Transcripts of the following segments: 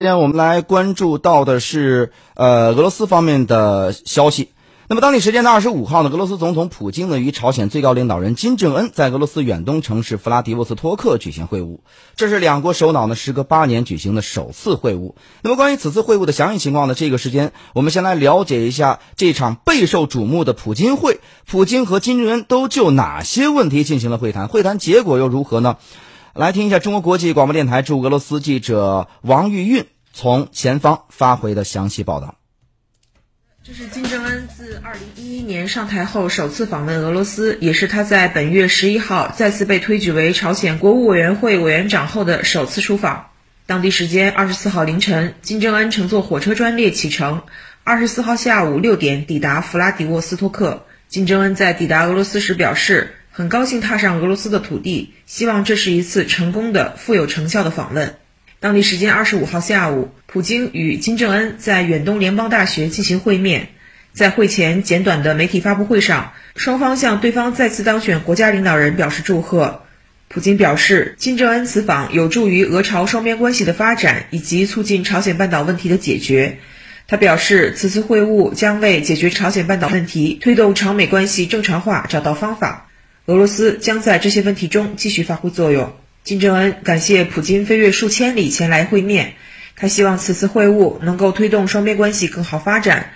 今天我们来关注到的是，呃，俄罗斯方面的消息。那么，当地时间的二十五号呢，俄罗斯总统普京呢与朝鲜最高领导人金正恩在俄罗斯远东城市弗拉迪沃斯托克举行会晤，这是两国首脑呢时隔八年举行的首次会晤。那么，关于此次会晤的详细情况呢，这个时间我们先来了解一下这场备受瞩目的普京会，普京和金正恩都就哪些问题进行了会谈？会谈结果又如何呢？来听一下中国国际广播电台驻俄罗斯记者王玉运从前方发回的详细报道。这是金正恩自2011年上台后首次访问俄罗斯，也是他在本月11号再次被推举为朝鲜国务委员会委员长后的首次出访。当地时间24号凌晨，金正恩乘坐火车专列启程，24号下午六点抵达弗拉迪沃斯托克。金正恩在抵达俄罗斯时表示。很高兴踏上俄罗斯的土地，希望这是一次成功的、富有成效的访问。当地时间二十五号下午，普京与金正恩在远东联邦大学进行会面。在会前简短的媒体发布会上，双方向对方再次当选国家领导人表示祝贺。普京表示，金正恩此访有助于俄朝双边关系的发展以及促进朝鲜半岛问题的解决。他表示，此次会晤将为解决朝鲜半岛问题、推动朝美关系正常化找到方法。俄罗斯将在这些问题中继续发挥作用。金正恩感谢普京飞越数千里前来会面，他希望此次会晤能够推动双边关系更好发展，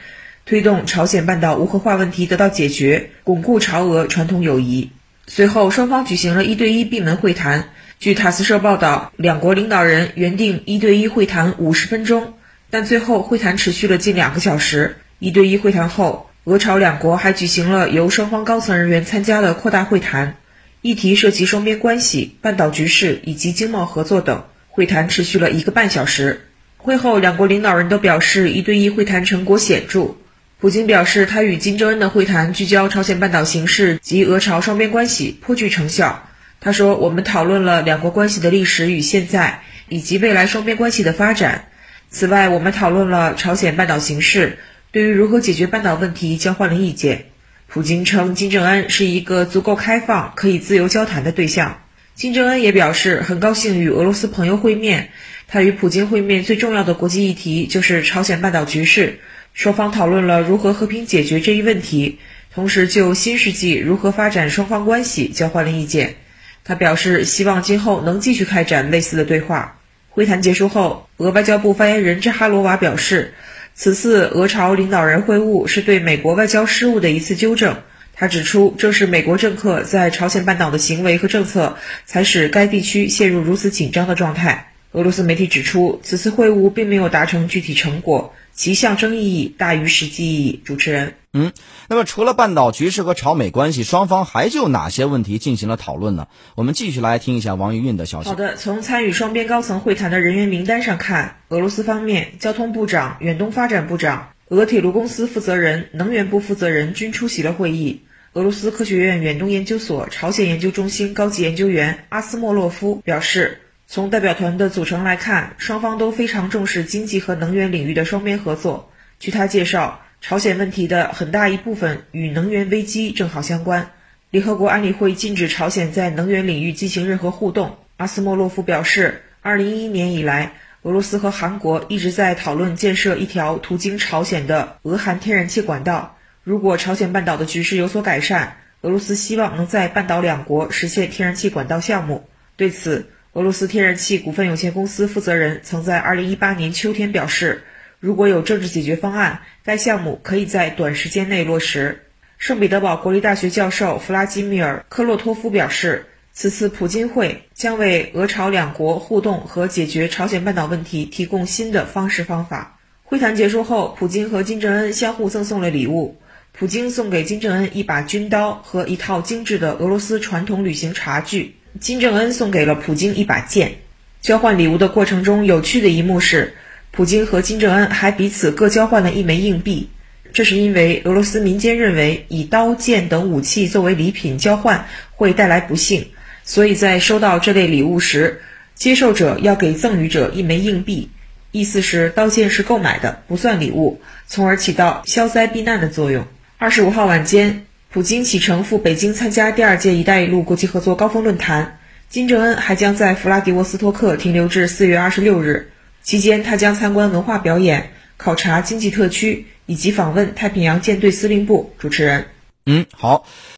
推动朝鲜半岛无核化问题得到解决，巩固朝俄传统友谊。随后，双方举行了一对一闭门会谈。据塔斯社报道，两国领导人原定一对一会谈五十分钟，但最后会谈持续了近两个小时。一对一会谈后。俄朝两国还举行了由双方高层人员参加的扩大会谈，议题涉及双边关系、半岛局势以及经贸合作等。会谈持续了一个半小时。会后，两国领导人都表示一对一会谈成果显著。普京表示，他与金正恩的会谈聚焦朝鲜半岛形势及俄朝双边关系，颇具成效。他说：“我们讨论了两国关系的历史与现在，以及未来双边关系的发展。此外，我们讨论了朝鲜半岛形势。”对于如何解决半岛问题交换了意见。普京称金正恩是一个足够开放、可以自由交谈的对象。金正恩也表示很高兴与俄罗斯朋友会面。他与普京会面最重要的国际议题就是朝鲜半岛局势，双方讨论了如何和平解决这一问题，同时就新世纪如何发展双方关系交换了意见。他表示希望今后能继续开展类似的对话。会谈结束后，俄外交部发言人扎哈罗娃表示。此次俄朝领导人会晤是对美国外交失误的一次纠正。他指出，正是美国政客在朝鲜半岛的行为和政策，才使该地区陷入如此紧张的状态。俄罗斯媒体指出，此次会晤并没有达成具体成果。其象征意义大于实际意义。主持人，嗯，那么除了半岛局势和朝美关系，双方还就哪些问题进行了讨论呢？我们继续来听一下王玉运的消息。好的，从参与双边高层会谈的人员名单上看，俄罗斯方面交通部长、远东发展部长、俄铁路公司负责人、能源部负责人均出席了会议。俄罗斯科学院远东研究所朝鲜研究中心高级研究员阿斯莫洛夫表示。从代表团的组成来看，双方都非常重视经济和能源领域的双边合作。据他介绍，朝鲜问题的很大一部分与能源危机正好相关。联合国安理会禁止朝鲜在能源领域进行任何互动。阿斯莫洛夫表示，2011年以来，俄罗斯和韩国一直在讨论建设一条途经朝鲜的俄韩天然气管道。如果朝鲜半岛的局势有所改善，俄罗斯希望能在半岛两国实现天然气管道项目。对此，俄罗斯天然气股份有限公司负责人曾在2018年秋天表示，如果有政治解决方案，该项目可以在短时间内落实。圣彼得堡国立大学教授弗拉基米尔·科洛托夫表示，此次普京会将为俄朝两国互动和解决朝鲜半岛问题提供新的方式方法。会谈结束后，普京和金正恩相互赠送了礼物。普京送给金正恩一把军刀和一套精致的俄罗斯传统旅行茶具。金正恩送给了普京一把剑。交换礼物的过程中，有趣的一幕是，普京和金正恩还彼此各交换了一枚硬币。这是因为俄罗斯民间认为以刀剑等武器作为礼品交换会带来不幸，所以在收到这类礼物时，接受者要给赠予者一枚硬币，意思是刀剑是购买的，不算礼物，从而起到消灾避难的作用。二十五号晚间。普京启程赴北京参加第二届“一带一路”国际合作高峰论坛，金正恩还将在弗拉迪沃斯托克停留至四月二十六日。期间，他将参观文化表演、考察经济特区以及访问太平洋舰队司令部。主持人，嗯，好。